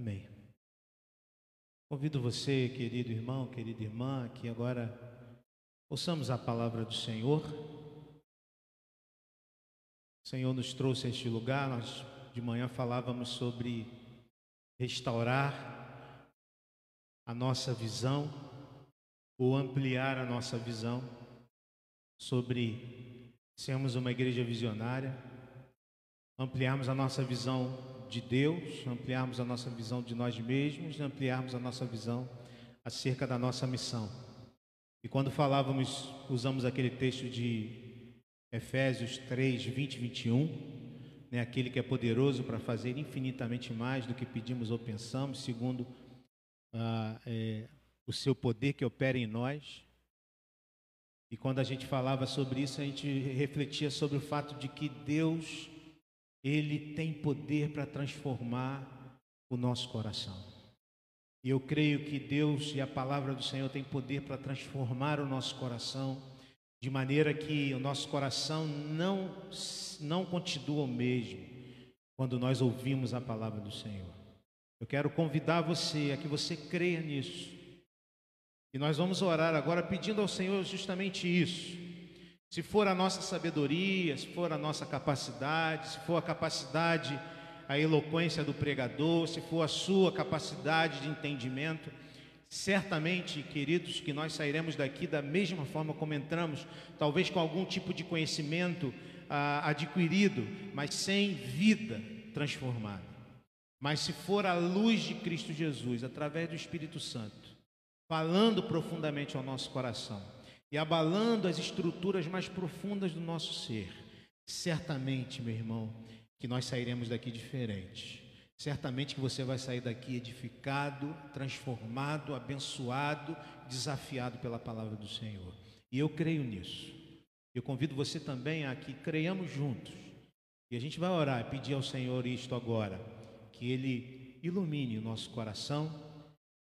Amém. Convido você, querido irmão, querida irmã, que agora ouçamos a palavra do Senhor. O Senhor nos trouxe a este lugar, nós de manhã falávamos sobre restaurar a nossa visão ou ampliar a nossa visão sobre sermos uma igreja visionária, ampliarmos a nossa visão de Deus, ampliarmos a nossa visão de nós mesmos, ampliarmos a nossa visão acerca da nossa missão. E quando falávamos, usamos aquele texto de Efésios 3, 20 e 21, né, aquele que é poderoso para fazer infinitamente mais do que pedimos ou pensamos, segundo ah, é, o seu poder que opera em nós. E quando a gente falava sobre isso, a gente refletia sobre o fato de que Deus ele tem poder para transformar o nosso coração. E eu creio que Deus e a palavra do Senhor tem poder para transformar o nosso coração, de maneira que o nosso coração não, não continua o mesmo quando nós ouvimos a palavra do Senhor. Eu quero convidar você a que você creia nisso. E nós vamos orar agora pedindo ao Senhor justamente isso se for a nossa sabedoria, se for a nossa capacidade, se for a capacidade, a eloquência do pregador, se for a sua capacidade de entendimento, certamente, queridos, que nós sairemos daqui da mesma forma como entramos, talvez com algum tipo de conhecimento ah, adquirido, mas sem vida transformada. Mas se for a luz de Cristo Jesus, através do Espírito Santo, falando profundamente ao nosso coração, e abalando as estruturas mais profundas do nosso ser, certamente, meu irmão, que nós sairemos daqui diferentes. Certamente que você vai sair daqui edificado, transformado, abençoado, desafiado pela palavra do Senhor. E eu creio nisso. Eu convido você também a que creiamos juntos. E a gente vai orar e pedir ao Senhor isto agora, que Ele ilumine o nosso coração,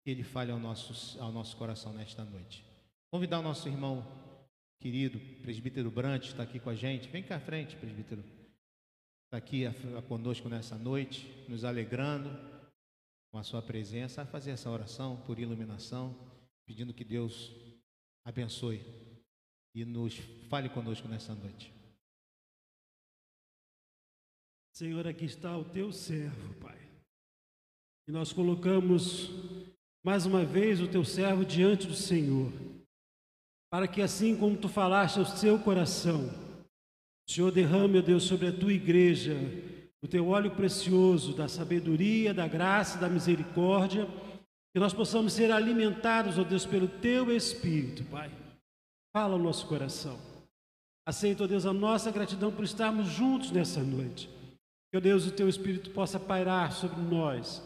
que Ele fale ao nosso, ao nosso coração nesta noite. Convidar o nosso irmão querido, presbítero Brant, está aqui com a gente. Vem cá à frente, presbítero. Está aqui conosco nessa noite, nos alegrando com a sua presença, a fazer essa oração por iluminação, pedindo que Deus abençoe e nos fale conosco nessa noite. Senhor, aqui está o teu servo, Pai. E nós colocamos mais uma vez o teu servo diante do Senhor para que assim como tu falaste ao seu coração, o Senhor derrame, ó Deus, sobre a tua igreja o teu óleo precioso da sabedoria, da graça, da misericórdia, que nós possamos ser alimentados, ó Deus, pelo teu Espírito, Pai. Fala ao nosso coração. Aceita, ó Deus, a nossa gratidão por estarmos juntos nessa noite. Que, ó Deus, o teu Espírito possa pairar sobre nós.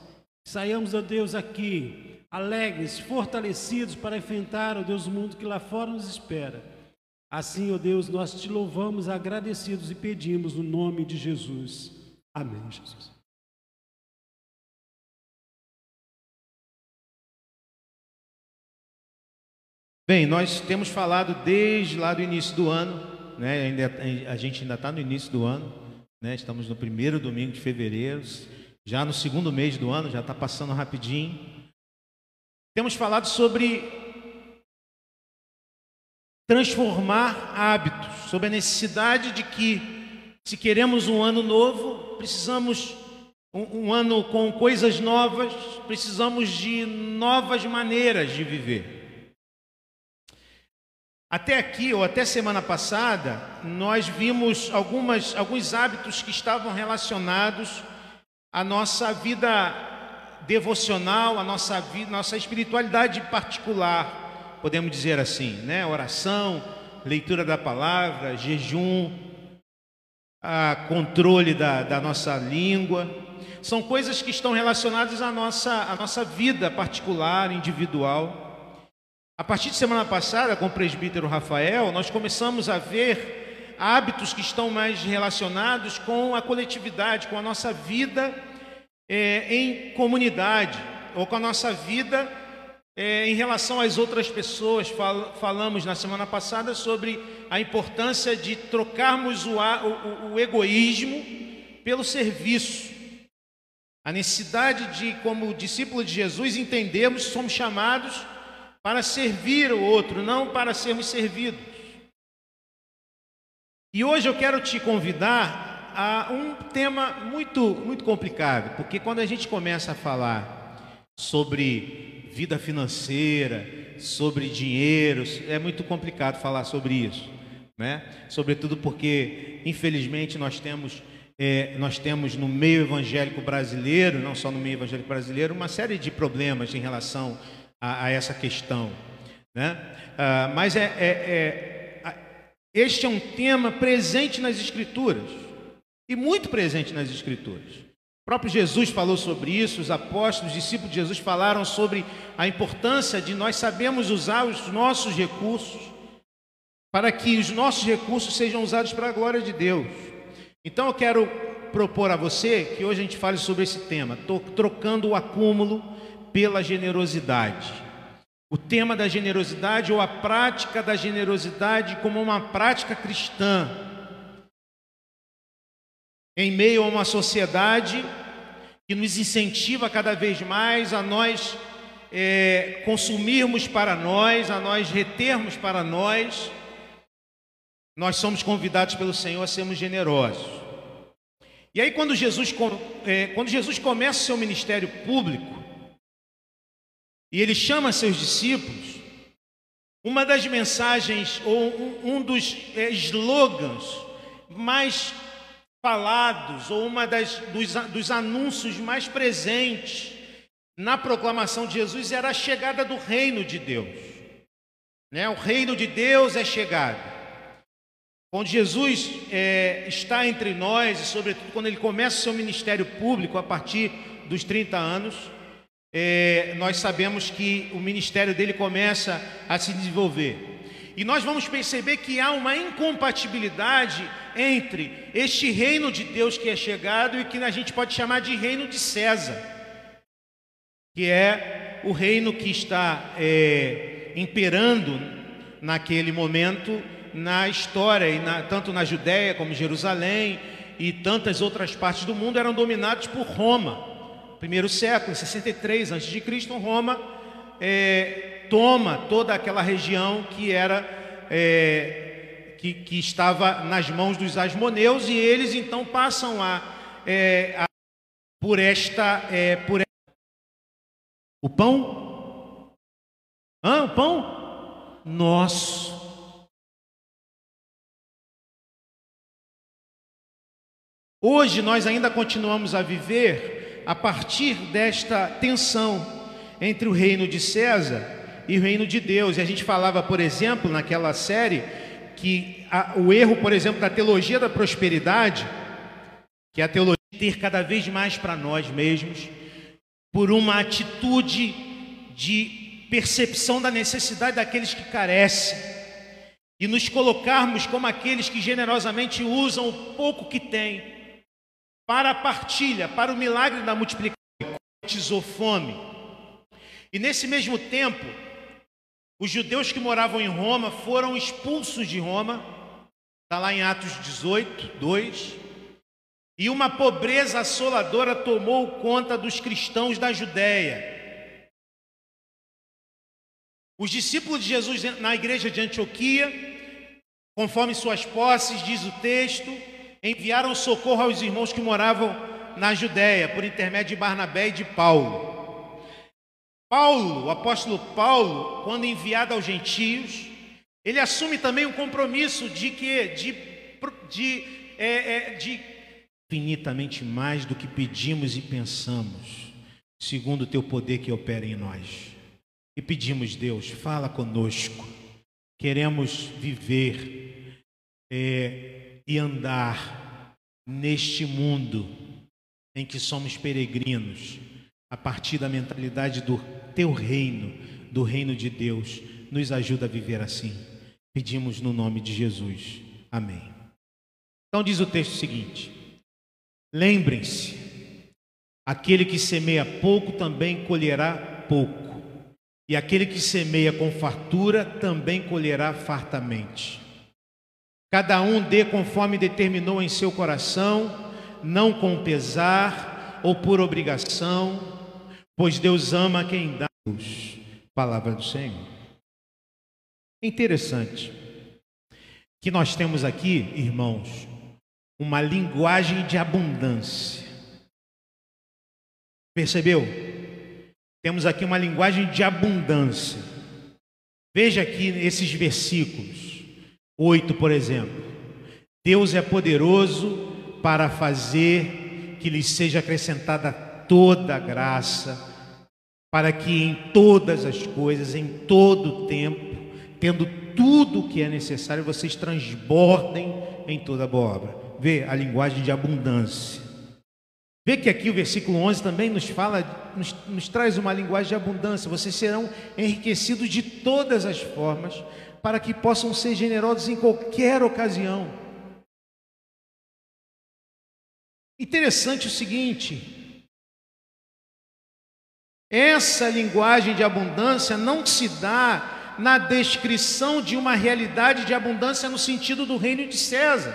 Saiamos, ó Deus, aqui alegres, fortalecidos para enfrentar, ó Deus, o mundo que lá fora nos espera. Assim, ó Deus, nós te louvamos agradecidos e pedimos no nome de Jesus. Amém, Jesus. Bem, nós temos falado desde lá do início do ano, né? A gente ainda está no início do ano, né? Estamos no primeiro domingo de fevereiro, já no segundo mês do ano, já está passando rapidinho. Temos falado sobre transformar hábitos, sobre a necessidade de que, se queremos um ano novo, precisamos um, um ano com coisas novas, precisamos de novas maneiras de viver. Até aqui, ou até semana passada, nós vimos algumas, alguns hábitos que estavam relacionados à nossa vida devocional, a nossa vida, nossa espiritualidade particular, podemos dizer assim, né? Oração, leitura da palavra, jejum, controle da, da nossa língua, são coisas que estão relacionadas à nossa, à nossa vida particular, individual. A partir de semana passada, com o presbítero Rafael, nós começamos a ver hábitos que estão mais relacionados com a coletividade, com a nossa vida é, em comunidade ou com a nossa vida é, em relação às outras pessoas. Fal, falamos na semana passada sobre a importância de trocarmos o, o, o egoísmo pelo serviço. A necessidade de, como discípulo de Jesus, entendermos somos chamados para servir o outro, não para sermos servidos. E hoje eu quero te convidar a um tema muito, muito complicado, porque quando a gente começa a falar sobre vida financeira, sobre dinheiro, é muito complicado falar sobre isso, né? Sobretudo porque, infelizmente, nós temos é, nós temos no meio evangélico brasileiro, não só no meio evangélico brasileiro, uma série de problemas em relação a, a essa questão. Né? Ah, mas é, é, é, este é um tema presente nas Escrituras, e muito presente nas Escrituras. O próprio Jesus falou sobre isso, os apóstolos, os discípulos de Jesus falaram sobre a importância de nós sabermos usar os nossos recursos para que os nossos recursos sejam usados para a glória de Deus. Então eu quero propor a você que hoje a gente fale sobre esse tema, trocando o acúmulo pela generosidade. O tema da generosidade ou a prática da generosidade como uma prática cristã. Em meio a uma sociedade que nos incentiva cada vez mais a nós é, consumirmos para nós, a nós retermos para nós nós somos convidados pelo Senhor a sermos generosos. E aí, quando Jesus, é, quando Jesus começa o seu ministério público, e ele chama seus discípulos, uma das mensagens, ou um, um dos é, slogans mais falados, ou uma das, dos, dos anúncios mais presentes na proclamação de Jesus era a chegada do reino de Deus. Né? O reino de Deus é chegado. Quando Jesus é, está entre nós, e sobretudo quando ele começa o seu ministério público a partir dos 30 anos, é, nós sabemos que o ministério dele começa a se desenvolver. E nós vamos perceber que há uma incompatibilidade entre este reino de Deus que é chegado e que a gente pode chamar de reino de César, que é o reino que está é, imperando naquele momento na história, e na, tanto na Judéia como em Jerusalém e tantas outras partes do mundo eram dominados por Roma. Primeiro século, em 63 a.C., Roma é, toma toda aquela região que era é, que, que, estava nas mãos dos asmoneus e eles então passam a, é, a por esta é, por o pão, Hã, o pão? Nosso. Hoje nós ainda continuamos a viver a partir desta tensão entre o reino de César e reino de Deus. E a gente falava, por exemplo, naquela série, que a, o erro, por exemplo, da teologia da prosperidade, que é a teologia ter cada vez mais para nós mesmos, por uma atitude de percepção da necessidade daqueles que carecem e nos colocarmos como aqueles que generosamente usam o pouco que têm para a partilha, para o milagre da multiplicação, fome. E nesse mesmo tempo, os judeus que moravam em Roma foram expulsos de Roma, está lá em Atos 18, 2, e uma pobreza assoladora tomou conta dos cristãos da Judéia. Os discípulos de Jesus na igreja de Antioquia, conforme suas posses, diz o texto, enviaram socorro aos irmãos que moravam na Judéia, por intermédio de Barnabé e de Paulo. Paulo, o apóstolo Paulo, quando enviado aos gentios, ele assume também um compromisso de que de, de, é, é, de infinitamente mais do que pedimos e pensamos, segundo o teu poder que opera em nós. E pedimos, Deus, fala conosco. Queremos viver é, e andar neste mundo em que somos peregrinos, a partir da mentalidade do teu reino, do reino de Deus, nos ajuda a viver assim. Pedimos no nome de Jesus. Amém. Então diz o texto seguinte: Lembrem-se, aquele que semeia pouco também colherá pouco, e aquele que semeia com fartura também colherá fartamente. Cada um dê conforme determinou em seu coração, não com pesar ou por obrigação, pois Deus ama quem dá. Palavra do Senhor. É interessante que nós temos aqui, irmãos, uma linguagem de abundância. Percebeu? Temos aqui uma linguagem de abundância. Veja aqui esses versículos. 8, por exemplo. Deus é poderoso para fazer que lhes seja acrescentada toda graça, para que em todas as coisas, em todo o tempo, tendo tudo o que é necessário, vocês transbordem em toda boa obra. Vê a linguagem de abundância. Vê que aqui o versículo 11 também nos fala, nos, nos traz uma linguagem de abundância. Vocês serão enriquecidos de todas as formas, para que possam ser generosos em qualquer ocasião. Interessante o seguinte: essa linguagem de abundância não se dá na descrição de uma realidade de abundância no sentido do reino de César.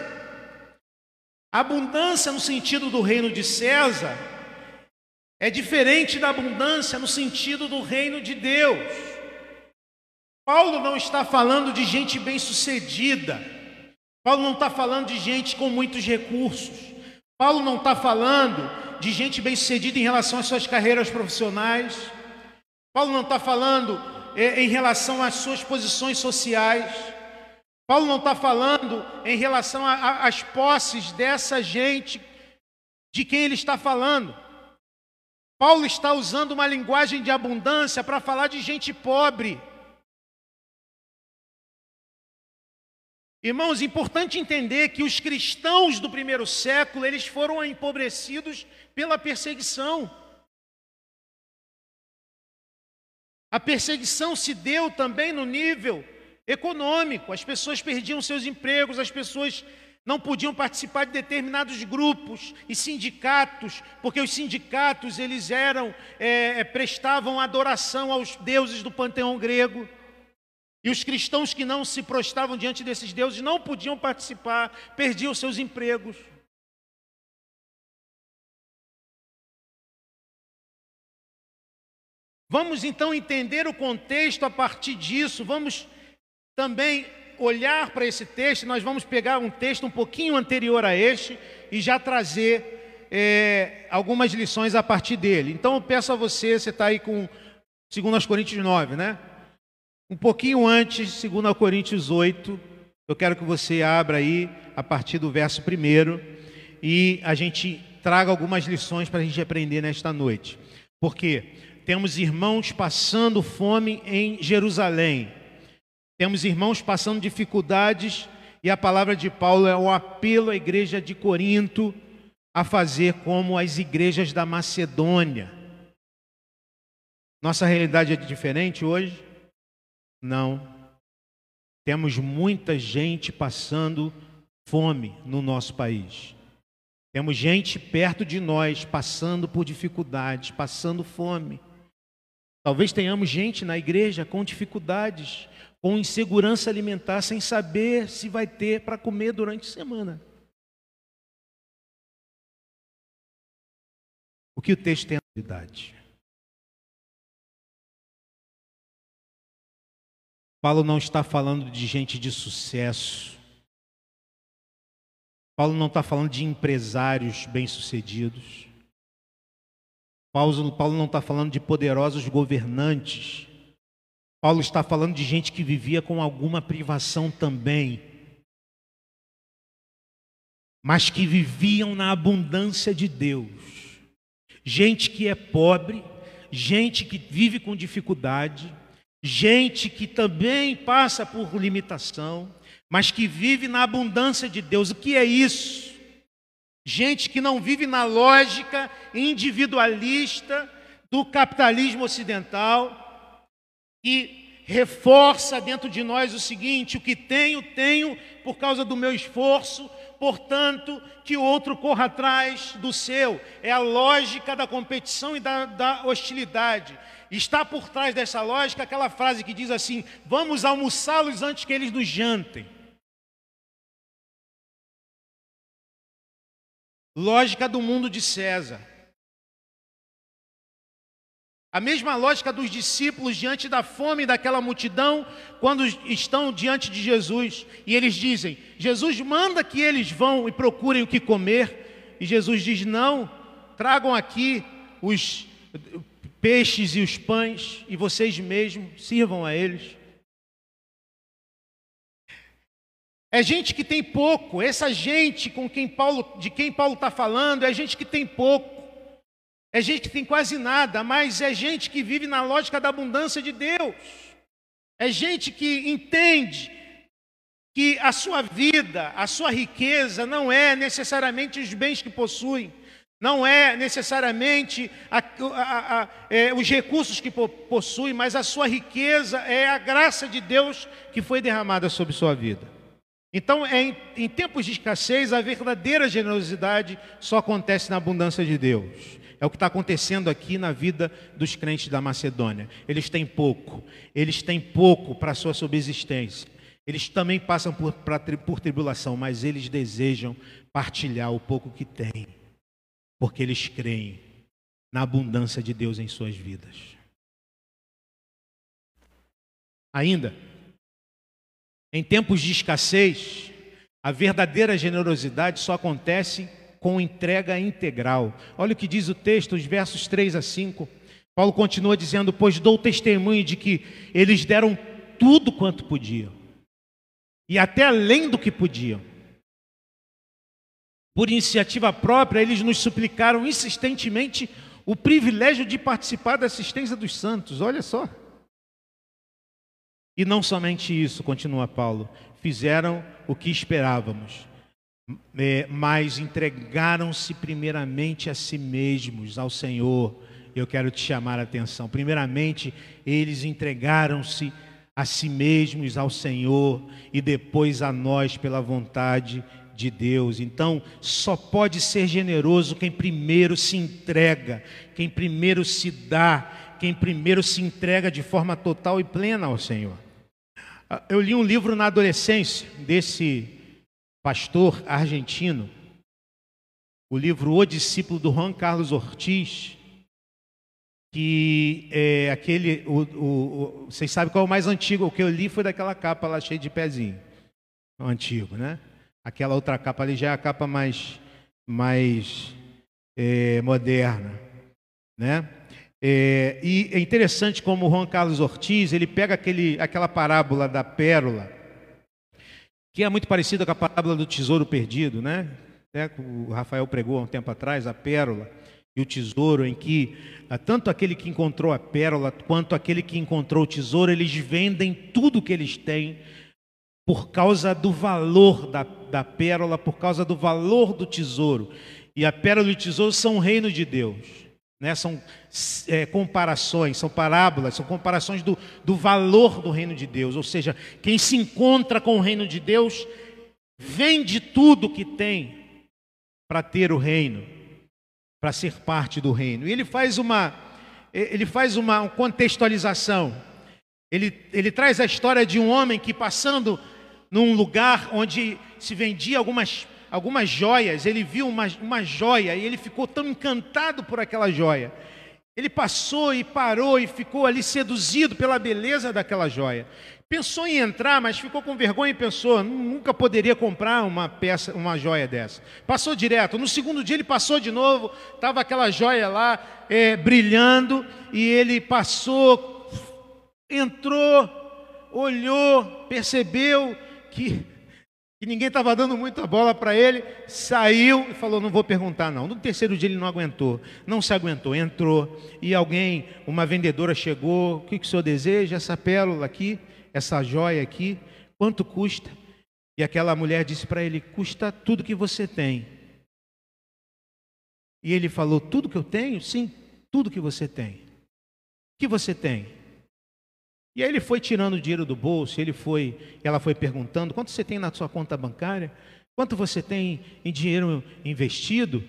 Abundância no sentido do reino de César é diferente da abundância no sentido do reino de Deus. Paulo não está falando de gente bem-sucedida. Paulo não está falando de gente com muitos recursos. Paulo não está falando de gente bem-sucedida em relação às suas carreiras profissionais. Paulo não está falando é, em relação às suas posições sociais. Paulo não está falando em relação às posses dessa gente de quem ele está falando. Paulo está usando uma linguagem de abundância para falar de gente pobre. Irmãos, importante entender que os cristãos do primeiro século, eles foram empobrecidos pela perseguição. A perseguição se deu também no nível econômico. As pessoas perdiam seus empregos, as pessoas não podiam participar de determinados grupos e sindicatos, porque os sindicatos eles eram é, é, prestavam adoração aos deuses do panteão grego. E os cristãos que não se prostravam diante desses deuses não podiam participar, perdiam seus empregos. Vamos então entender o contexto a partir disso, vamos também olhar para esse texto, nós vamos pegar um texto um pouquinho anterior a este e já trazer é, algumas lições a partir dele. Então eu peço a você, você está aí com 2 Coríntios 9, né? Um pouquinho antes, 2 Coríntios 8, eu quero que você abra aí a partir do verso 1 e a gente traga algumas lições para a gente aprender nesta noite. Porque temos irmãos passando fome em Jerusalém. Temos irmãos passando dificuldades e a palavra de Paulo é um apelo à igreja de Corinto a fazer como as igrejas da Macedônia. Nossa realidade é diferente hoje? Não. Temos muita gente passando fome no nosso país. Temos gente perto de nós passando por dificuldades, passando fome. Talvez tenhamos gente na igreja com dificuldades, com insegurança alimentar, sem saber se vai ter para comer durante a semana. O que o texto tem a verdade? Paulo não está falando de gente de sucesso. Paulo não está falando de empresários bem-sucedidos. Paulo, Paulo não está falando de poderosos governantes. Paulo está falando de gente que vivia com alguma privação também, mas que viviam na abundância de Deus. Gente que é pobre, gente que vive com dificuldade, gente que também passa por limitação, mas que vive na abundância de Deus. O que é isso? Gente que não vive na lógica individualista do capitalismo ocidental, e reforça dentro de nós o seguinte: o que tenho, tenho por causa do meu esforço, portanto, que o outro corra atrás do seu. É a lógica da competição e da, da hostilidade. Está por trás dessa lógica aquela frase que diz assim: vamos almoçá-los antes que eles nos jantem. Lógica do mundo de César. A mesma lógica dos discípulos diante da fome daquela multidão, quando estão diante de Jesus, e eles dizem: Jesus manda que eles vão e procurem o que comer, e Jesus diz: Não, tragam aqui os peixes e os pães, e vocês mesmos sirvam a eles. É gente que tem pouco, essa gente com quem Paulo, de quem Paulo está falando, é gente que tem pouco. É gente que tem quase nada, mas é gente que vive na lógica da abundância de Deus. É gente que entende que a sua vida, a sua riqueza não é necessariamente os bens que possuem, não é necessariamente a, a, a, é, os recursos que possui, mas a sua riqueza é a graça de Deus que foi derramada sobre sua vida. Então, é em, em tempos de escassez, a verdadeira generosidade só acontece na abundância de Deus. É o que está acontecendo aqui na vida dos crentes da Macedônia. Eles têm pouco, eles têm pouco para a sua subsistência. Eles também passam por, pra, por tribulação, mas eles desejam partilhar o pouco que têm, porque eles creem na abundância de Deus em suas vidas. Ainda, em tempos de escassez, a verdadeira generosidade só acontece com entrega integral. Olha o que diz o texto, os versos 3 a 5. Paulo continua dizendo: Pois dou testemunho de que eles deram tudo quanto podiam, e até além do que podiam. Por iniciativa própria, eles nos suplicaram insistentemente o privilégio de participar da assistência dos santos. Olha só. E não somente isso, continua Paulo, fizeram o que esperávamos é, mas entregaram-se primeiramente a si mesmos, ao Senhor. Eu quero te chamar a atenção. Primeiramente, eles entregaram-se a si mesmos, ao Senhor, e depois a nós pela vontade de Deus. Então, só pode ser generoso quem primeiro se entrega, quem primeiro se dá, quem primeiro se entrega de forma total e plena ao Senhor. Ah, eu li um livro na adolescência desse pastor argentino, o livro O Discípulo do Juan Carlos Ortiz, que é aquele, o, o, o, vocês sabem qual é o mais antigo, o que eu li foi daquela capa lá cheia de pezinho, antigo, né? Aquela outra capa ali já é a capa mais, mais é, moderna, né? É, e é interessante como Juan Carlos Ortiz, ele pega aquele, aquela parábola da pérola, que é muito parecida com a parábola do tesouro perdido, né? É, o Rafael pregou há um tempo atrás, a pérola e o tesouro, em que ah, tanto aquele que encontrou a pérola quanto aquele que encontrou o tesouro, eles vendem tudo que eles têm por causa do valor da, da pérola, por causa do valor do tesouro. E a pérola e o tesouro são o reino de Deus. Né? São é, comparações, são parábolas, são comparações do, do valor do reino de Deus. Ou seja, quem se encontra com o reino de Deus vende tudo que tem para ter o reino, para ser parte do reino. E ele faz uma, ele faz uma contextualização. Ele, ele traz a história de um homem que passando num lugar onde se vendia algumas algumas joias, ele viu uma, uma joia e ele ficou tão encantado por aquela joia. Ele passou e parou e ficou ali seduzido pela beleza daquela joia. Pensou em entrar, mas ficou com vergonha e pensou: nunca poderia comprar uma peça, uma joia dessa. Passou direto. No segundo dia ele passou de novo, estava aquela joia lá é, brilhando e ele passou, entrou, olhou, percebeu que que ninguém estava dando muita bola para ele, saiu e falou: Não vou perguntar, não. No terceiro dia ele não aguentou, não se aguentou, entrou. E alguém, uma vendedora chegou: O que, que o senhor deseja? Essa pérola aqui, essa joia aqui, quanto custa? E aquela mulher disse para ele: Custa tudo que você tem. E ele falou: Tudo que eu tenho? Sim, tudo que você tem. O que você tem? E aí ele foi tirando o dinheiro do bolso, ele foi, ela foi perguntando: quanto você tem na sua conta bancária? Quanto você tem em dinheiro investido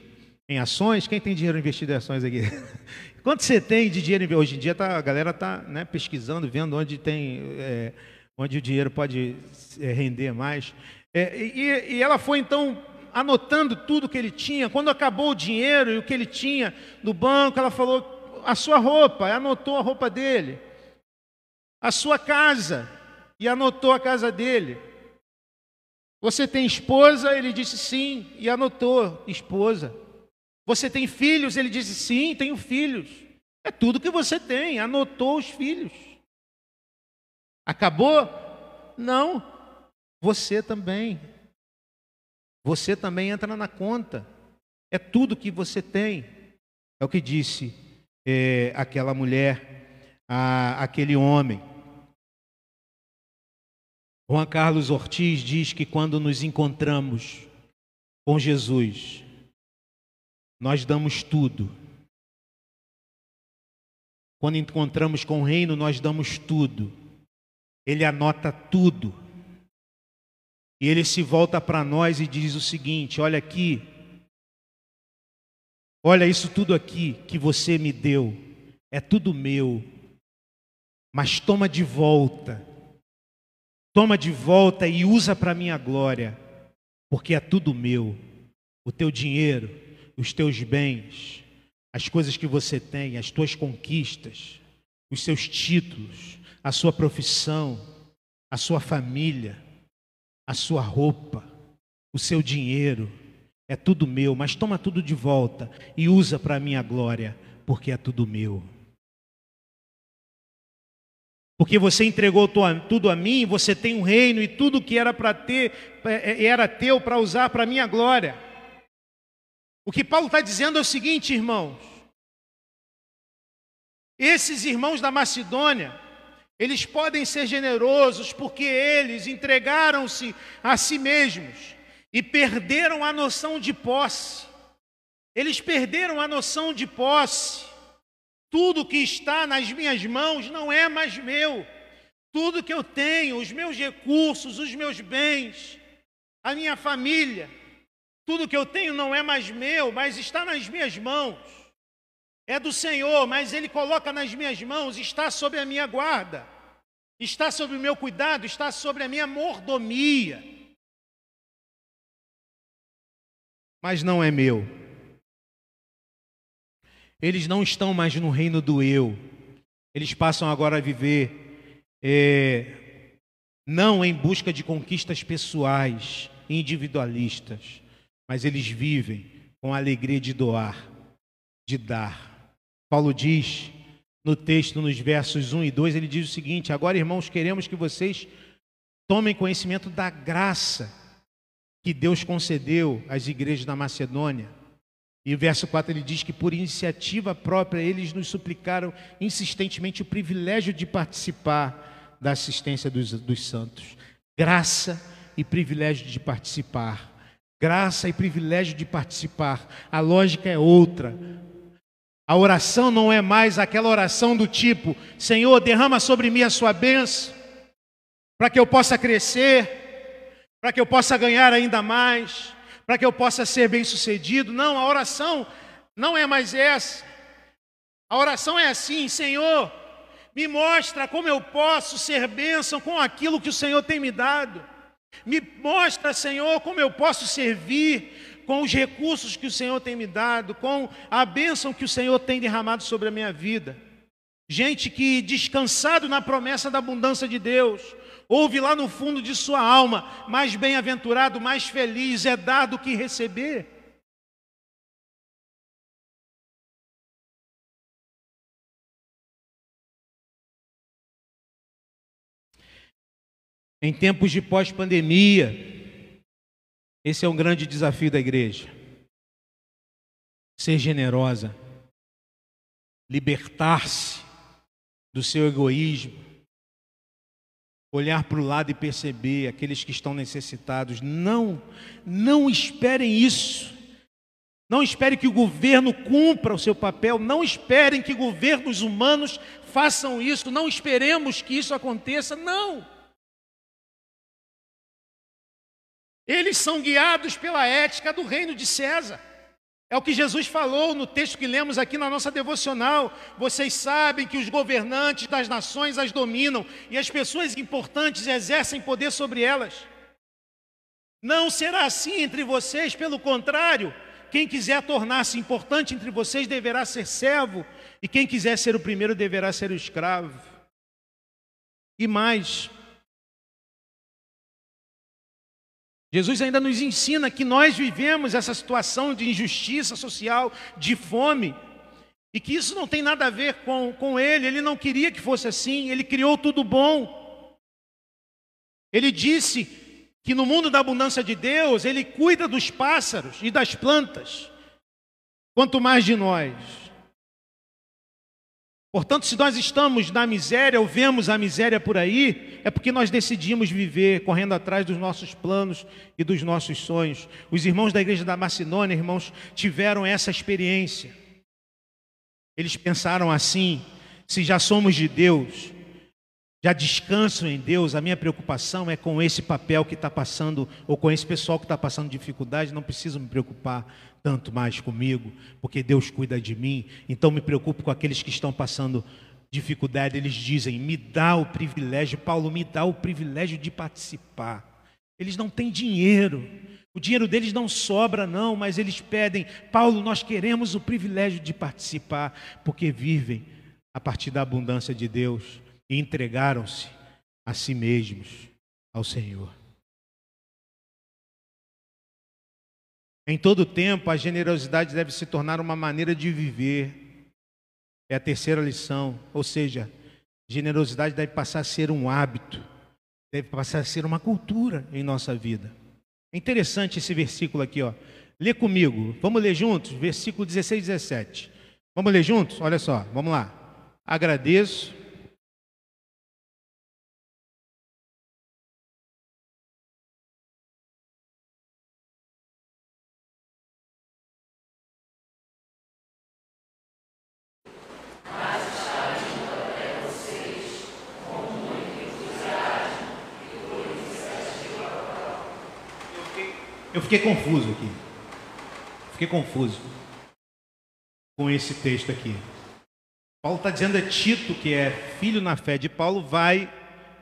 em ações? Quem tem dinheiro investido em ações aqui? quanto você tem de dinheiro hoje em dia? Tá, a galera está né, pesquisando, vendo onde tem, é, onde o dinheiro pode é, render mais. É, e, e ela foi então anotando tudo que ele tinha. Quando acabou o dinheiro e o que ele tinha no banco, ela falou: a sua roupa, anotou a roupa dele. A sua casa, e anotou a casa dele. Você tem esposa? Ele disse sim, e anotou esposa. Você tem filhos? Ele disse sim, tenho filhos. É tudo que você tem, anotou os filhos. Acabou? Não. Você também. Você também entra na conta. É tudo que você tem. É o que disse é, aquela mulher, a, aquele homem. Juan Carlos Ortiz diz que quando nos encontramos com Jesus, nós damos tudo. Quando encontramos com o reino, nós damos tudo. Ele anota tudo. E ele se volta para nós e diz o seguinte: Olha aqui, olha isso tudo aqui que você me deu, é tudo meu, mas toma de volta, toma de volta e usa para minha glória, porque é tudo meu, o teu dinheiro, os teus bens, as coisas que você tem, as tuas conquistas, os seus títulos, a sua profissão, a sua família, a sua roupa, o seu dinheiro, é tudo meu, mas toma tudo de volta e usa para minha glória, porque é tudo meu. Porque você entregou tudo a mim, você tem um reino e tudo que era para ter, é, é, era teu para usar para minha glória. O que Paulo está dizendo é o seguinte, irmãos: esses irmãos da Macedônia, eles podem ser generosos porque eles entregaram-se a si mesmos e perderam a noção de posse. Eles perderam a noção de posse. Tudo que está nas minhas mãos não é mais meu. Tudo que eu tenho, os meus recursos, os meus bens, a minha família, tudo que eu tenho não é mais meu, mas está nas minhas mãos. É do Senhor, mas Ele coloca nas minhas mãos, está sob a minha guarda está sob o meu cuidado, está sobre a minha mordomia. Mas não é meu. Eles não estão mais no reino do eu. Eles passam agora a viver é, não em busca de conquistas pessoais, individualistas, mas eles vivem com a alegria de doar, de dar. Paulo diz no texto, nos versos 1 e 2, ele diz o seguinte: Agora, irmãos, queremos que vocês tomem conhecimento da graça que Deus concedeu às igrejas da Macedônia. E o verso 4 ele diz que por iniciativa própria eles nos suplicaram insistentemente o privilégio de participar da assistência dos, dos santos. Graça e privilégio de participar. Graça e privilégio de participar. A lógica é outra. A oração não é mais aquela oração do tipo: Senhor, derrama sobre mim a sua bênção, para que eu possa crescer, para que eu possa ganhar ainda mais, para que eu possa ser bem-sucedido. Não, a oração não é mais essa. A oração é assim: Senhor, me mostra como eu posso ser bênção com aquilo que o Senhor tem me dado. Me mostra, Senhor, como eu posso servir, com os recursos que o Senhor tem me dado, com a bênção que o Senhor tem derramado sobre a minha vida. Gente que, descansado na promessa da abundância de Deus, ouve lá no fundo de sua alma: mais bem-aventurado, mais feliz é dar do que receber. Em tempos de pós-pandemia, esse é um grande desafio da igreja. Ser generosa, libertar-se do seu egoísmo, olhar para o lado e perceber aqueles que estão necessitados. Não, não esperem isso. Não espere que o governo cumpra o seu papel, não esperem que governos humanos façam isso, não esperemos que isso aconteça, não. Eles são guiados pela ética do reino de César. É o que Jesus falou no texto que lemos aqui na nossa devocional. Vocês sabem que os governantes das nações as dominam e as pessoas importantes exercem poder sobre elas. Não será assim entre vocês, pelo contrário, quem quiser tornar-se importante entre vocês deverá ser servo, e quem quiser ser o primeiro deverá ser o escravo. E mais, Jesus ainda nos ensina que nós vivemos essa situação de injustiça social, de fome, e que isso não tem nada a ver com, com ele, ele não queria que fosse assim, ele criou tudo bom. Ele disse que no mundo da abundância de Deus, ele cuida dos pássaros e das plantas, quanto mais de nós. Portanto, se nós estamos na miséria ou vemos a miséria por aí, é porque nós decidimos viver correndo atrás dos nossos planos e dos nossos sonhos. Os irmãos da igreja da Macedônia, irmãos, tiveram essa experiência. Eles pensaram assim: se já somos de Deus, já descanso em Deus, a minha preocupação é com esse papel que está passando, ou com esse pessoal que está passando dificuldade, não preciso me preocupar tanto mais comigo, porque Deus cuida de mim. Então me preocupo com aqueles que estão passando dificuldade. Eles dizem: me dá o privilégio, Paulo, me dá o privilégio de participar. Eles não têm dinheiro, o dinheiro deles não sobra, não, mas eles pedem: Paulo, nós queremos o privilégio de participar, porque vivem a partir da abundância de Deus e entregaram-se a si mesmos ao Senhor. Em todo tempo, a generosidade deve se tornar uma maneira de viver. É a terceira lição. Ou seja, generosidade deve passar a ser um hábito, deve passar a ser uma cultura em nossa vida. É interessante esse versículo aqui, ó. Lê comigo. Vamos ler juntos? Versículo 16 e 17. Vamos ler juntos? Olha só, vamos lá. Agradeço Eu fiquei confuso aqui. Fiquei confuso com esse texto aqui. Paulo está dizendo é Tito, que é filho na fé de Paulo, vai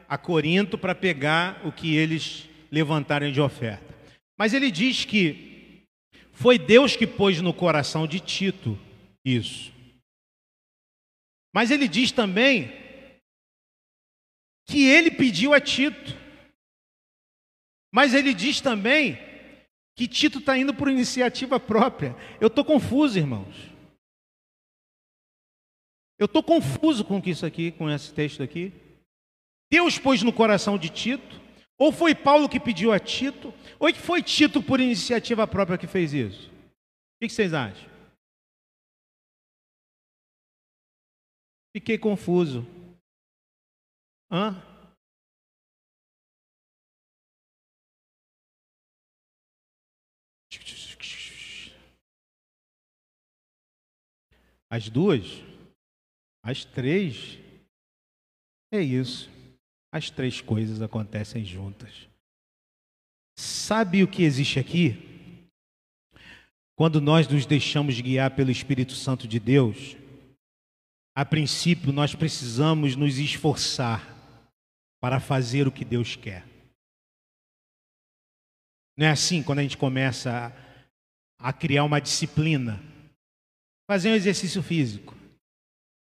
a Corinto para pegar o que eles levantarem de oferta. Mas ele diz que foi Deus que pôs no coração de Tito isso. Mas ele diz também que ele pediu a Tito. Mas ele diz também que Tito está indo por iniciativa própria. Eu estou confuso, irmãos. Eu estou confuso com isso aqui, com esse texto aqui. Deus pôs no coração de Tito, ou foi Paulo que pediu a Tito, ou que foi Tito por iniciativa própria que fez isso? O que vocês acham? Fiquei confuso. Hã? As duas? As três? É isso. As três coisas acontecem juntas. Sabe o que existe aqui? Quando nós nos deixamos guiar pelo Espírito Santo de Deus, a princípio nós precisamos nos esforçar para fazer o que Deus quer. Não é assim quando a gente começa a, criar uma disciplina fazer um exercício físico.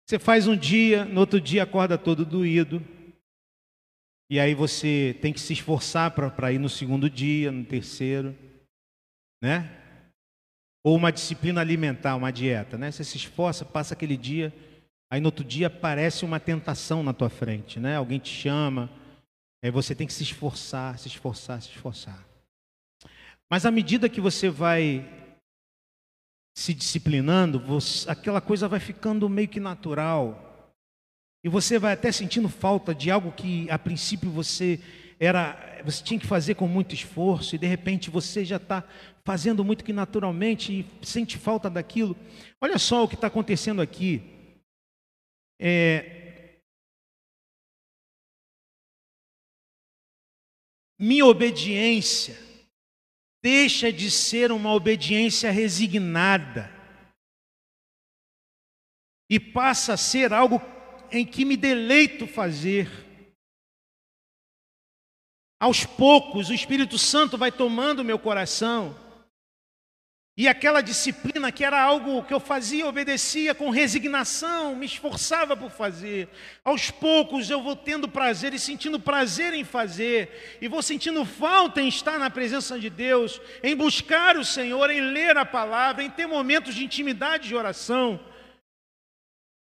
Você faz um dia, no outro dia acorda todo doído. E aí você tem que se esforçar para ir no segundo dia, no terceiro, né? Ou uma disciplina alimentar, uma dieta, né? Você se esforça, passa aquele dia, aí no outro dia aparece uma tentação na tua frente, né? Alguém te chama, aí você tem que se esforçar, se esforçar, se esforçar. Mas à medida que você vai se disciplinando, você, aquela coisa vai ficando meio que natural. E você vai até sentindo falta de algo que a princípio você era, você tinha que fazer com muito esforço e de repente você já está fazendo muito que naturalmente e sente falta daquilo. Olha só o que está acontecendo aqui. É, minha obediência deixa de ser uma obediência resignada e passa a ser algo em que me deleito fazer. Aos poucos, o Espírito Santo vai tomando meu coração E aquela disciplina que era algo que eu fazia, obedecia com resignação, me esforçava por fazer. Aos poucos eu vou tendo prazer e sentindo prazer em fazer, e vou sentindo falta em estar na presença de Deus, em buscar o Senhor, em ler a palavra, em ter momentos de intimidade de oração.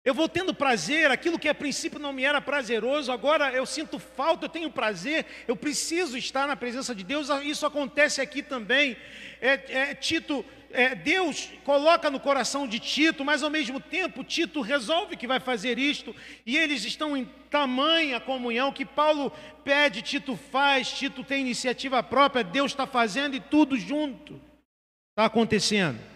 Eu vou tendo prazer, aquilo que a princípio não me era prazeroso, agora eu sinto falta, eu tenho prazer, eu preciso estar na presença de Deus, isso acontece aqui também é, é, Tito, é, Deus coloca no coração de Tito, mas ao mesmo tempo Tito resolve que vai fazer isto, e eles estão em tamanha comunhão que Paulo pede, Tito faz, Tito tem iniciativa própria, Deus está fazendo e tudo junto está acontecendo.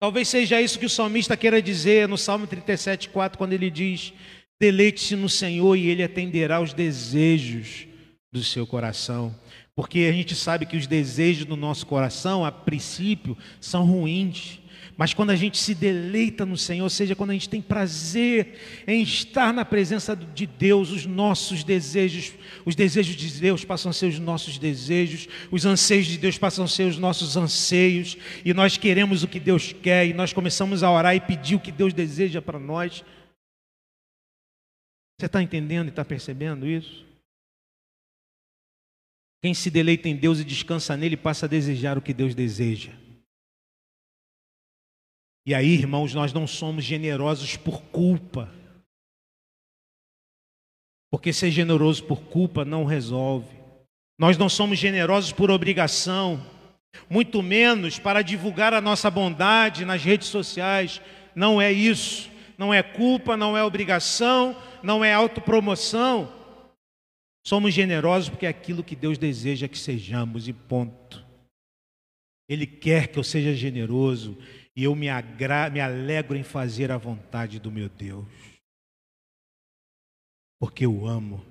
Talvez seja isso que o salmista queira dizer no Salmo 37, 4, quando ele diz: Deleite-se no Senhor e Ele atenderá os desejos do seu coração. Porque a gente sabe que os desejos do nosso coração, a princípio, são ruins. Mas quando a gente se deleita no Senhor, ou seja, quando a gente tem prazer em estar na presença de Deus, os nossos desejos, os desejos de Deus passam a ser os nossos desejos, os anseios de Deus passam a ser os nossos anseios, e nós queremos o que Deus quer, e nós começamos a orar e pedir o que Deus deseja para nós. Você está entendendo e está percebendo isso? Quem se deleita em Deus e descansa nele passa a desejar o que Deus deseja. E aí, irmãos, nós não somos generosos por culpa. Porque ser generoso por culpa não resolve. Nós não somos generosos por obrigação, muito menos para divulgar a nossa bondade nas redes sociais. Não é isso. Não é culpa, não é obrigação, não é autopromoção. Somos generosos porque é aquilo que Deus deseja que sejamos, e ponto. Ele quer que eu seja generoso e eu me, agra me alegro em fazer a vontade do meu Deus, porque eu amo.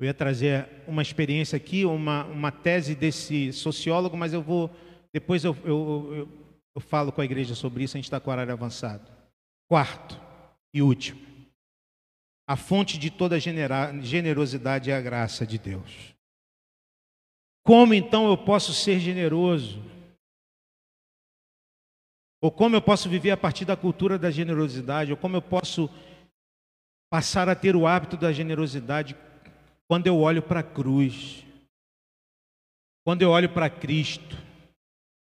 Eu ia trazer uma experiência aqui, uma, uma tese desse sociólogo, mas eu vou, depois eu, eu, eu eu falo com a igreja sobre isso, a gente está com o horário avançado. Quarto e último. A fonte de toda generosidade é a graça de Deus. Como então eu posso ser generoso? Ou como eu posso viver a partir da cultura da generosidade? Ou como eu posso passar a ter o hábito da generosidade quando eu olho para a cruz? Quando eu olho para Cristo?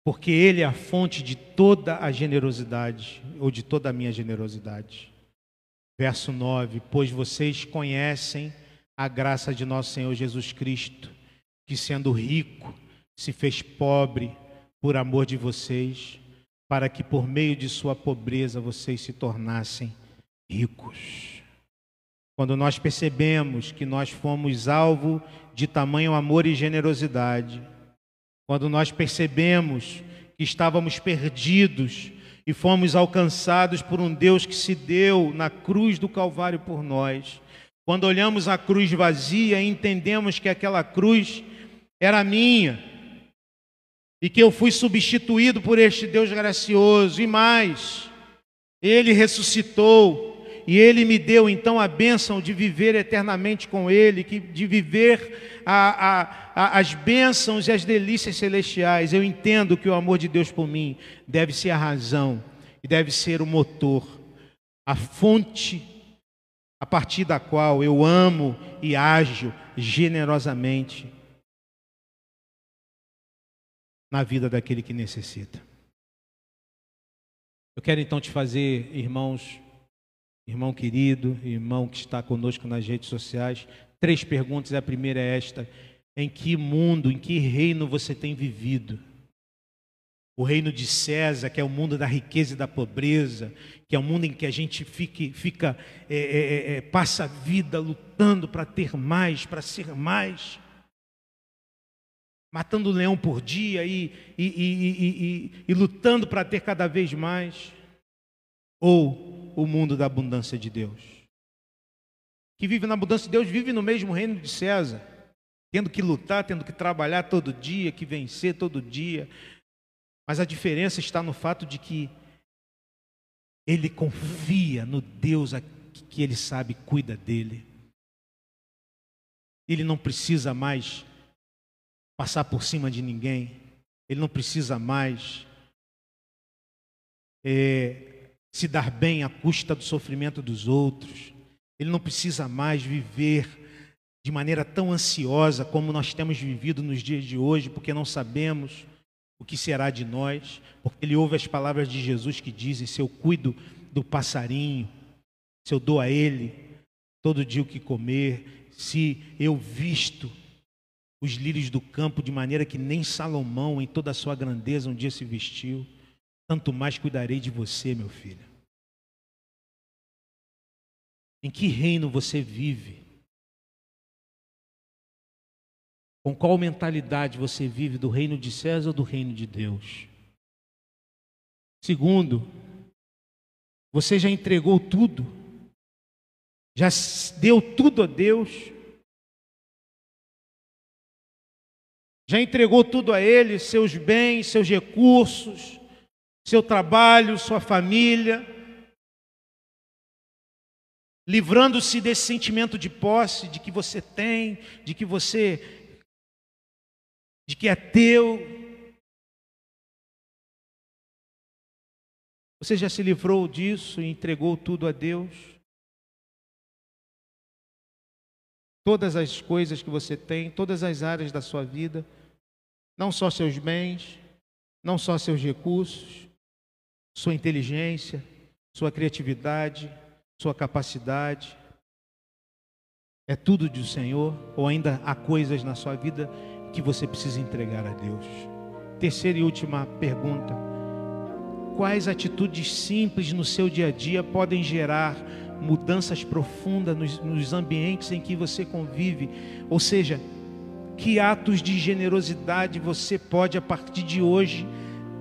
porque Ele é a fonte de toda a generosidade, ou de toda a minha generosidade. Verso 9: Pois vocês conhecem a graça de nosso Senhor Jesus Cristo, que sendo rico, se fez pobre por amor de vocês, para que por meio de sua pobreza vocês se tornassem ricos. Quando nós percebemos que nós fomos alvo de tamanho amor e generosidade, quando nós percebemos que estávamos perdidos e fomos alcançados por um Deus que se deu na cruz do Calvário por nós. Quando olhamos a cruz vazia entendemos que aquela cruz era minha e que eu fui substituído por este Deus gracioso e mais, ele ressuscitou e Ele me deu então a bênção de viver eternamente com Ele, de viver a, a, a, as bênçãos e as delícias celestiais. Eu entendo que o amor de Deus por mim deve ser a razão e deve ser o motor, a fonte a partir da qual eu amo e ajo generosamente na vida daquele que necessita. Eu quero então te fazer, irmãos, irmão querido, irmão que está conosco nas redes sociais, três perguntas. A primeira é esta: em que mundo, em que reino você tem vivido? O reino de César, que é o mundo da riqueza e da pobreza, que é o mundo em que a gente fica, fica é, é, é, é passa a vida lutando para ter mais, para ser mais, matando um leão por dia e, e, e, e lutando para ter cada vez mais. Ou o mundo da abundância de Deus. Que vive na abundância de Deus, vive no mesmo reino de César, tendo que lutar, tendo que trabalhar todo dia, que vencer todo dia. Mas a diferença está no fato de que ele confia no Deus que ele sabe cuida dele. Ele não precisa mais passar por cima de ninguém. Ele não precisa mais é, se dar bem à custa do sofrimento dos outros. Ele não precisa mais viver de maneira tão ansiosa como nós temos vivido nos dias de hoje, porque não sabemos o que será de nós, porque ele ouve as palavras de Jesus que dizem: se eu cuido do passarinho, se eu dou a ele todo dia o que comer, se eu visto os lírios do campo de maneira que nem Salomão, em toda a sua grandeza, um dia se vestiu, tanto mais cuidarei de você, meu filho. Em que reino você vive? Com qual mentalidade você vive do reino de César ou do reino de Deus? Segundo, você já entregou tudo? Já deu tudo a Deus? Já entregou tudo a Ele, seus bens, seus recursos, seu trabalho, sua família? Livrando-se desse sentimento de posse, de que você tem, de que você de que é teu. Você já se livrou disso e entregou tudo a Deus? Todas as coisas que você tem, todas as áreas da sua vida, não só seus bens, não só seus recursos, sua inteligência, sua criatividade, sua capacidade, é tudo do Senhor? Ou ainda há coisas na sua vida que você precisa entregar a Deus. Terceira e última pergunta: quais atitudes simples no seu dia a dia podem gerar mudanças profundas nos, nos ambientes em que você convive? Ou seja, que atos de generosidade você pode, a partir de hoje,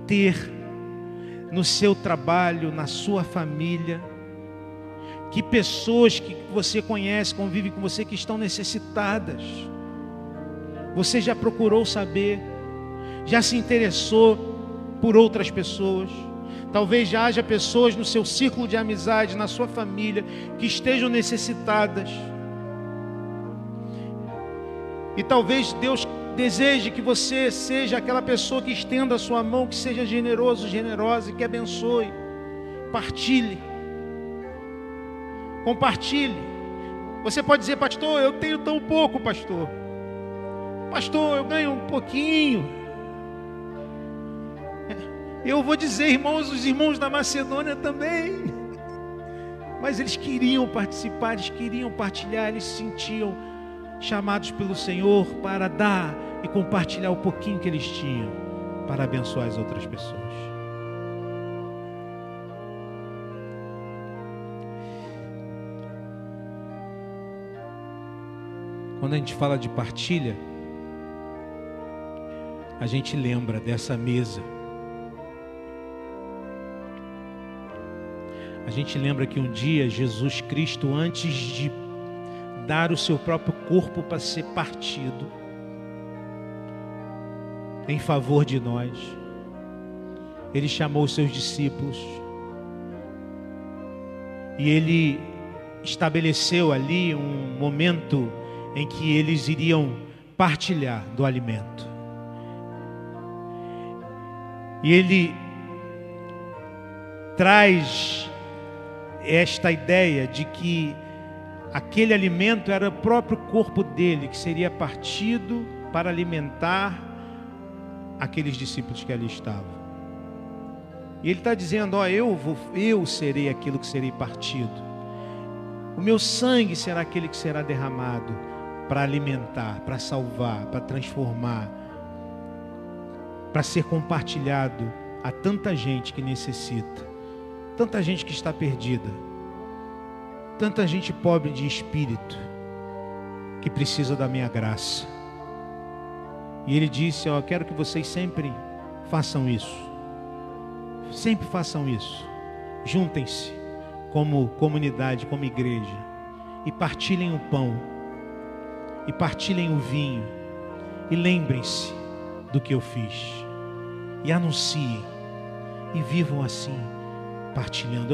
ter no seu trabalho, na sua família? Que pessoas que você conhece, convivem com você, que estão necessitadas? Você já procurou saber? Já se interessou por outras pessoas? Talvez já haja pessoas no seu círculo de amizade, na sua família, que estejam necessitadas. E talvez Deus deseje que você seja aquela pessoa que estenda a sua mão, que seja generoso, generosa que abençoe. Partilhe. Compartilhe. Você pode dizer, pastor, eu tenho tão pouco, pastor. Pastor, eu ganho um pouquinho. Eu vou dizer, irmãos, os irmãos da Macedônia também. Mas eles queriam participar, eles queriam partilhar, eles se sentiam chamados pelo Senhor para dar e compartilhar o pouquinho que eles tinham para abençoar as outras pessoas. Quando a gente fala de partilha, a gente lembra dessa mesa. A gente lembra que um dia Jesus Cristo, antes de dar o seu próprio corpo para ser partido em favor de nós, ele chamou os seus discípulos e ele estabeleceu ali um momento em que eles iriam partilhar do alimento. E ele traz esta ideia de que aquele alimento era o próprio corpo dele, que seria partido para alimentar aqueles discípulos que ali estavam. E ele está dizendo: Ó, eu, vou, eu serei aquilo que serei partido. O meu sangue será aquele que será derramado para alimentar, para salvar, para transformar para ser compartilhado a tanta gente que necessita, tanta gente que está perdida, tanta gente pobre de espírito que precisa da minha graça. E ele disse: Ó, quero que vocês sempre façam isso, sempre façam isso, juntem-se como comunidade, como igreja, e partilhem o pão, e partilhem o vinho, e lembrem-se do que eu fiz. E anunciem. E vivam assim, partilhando.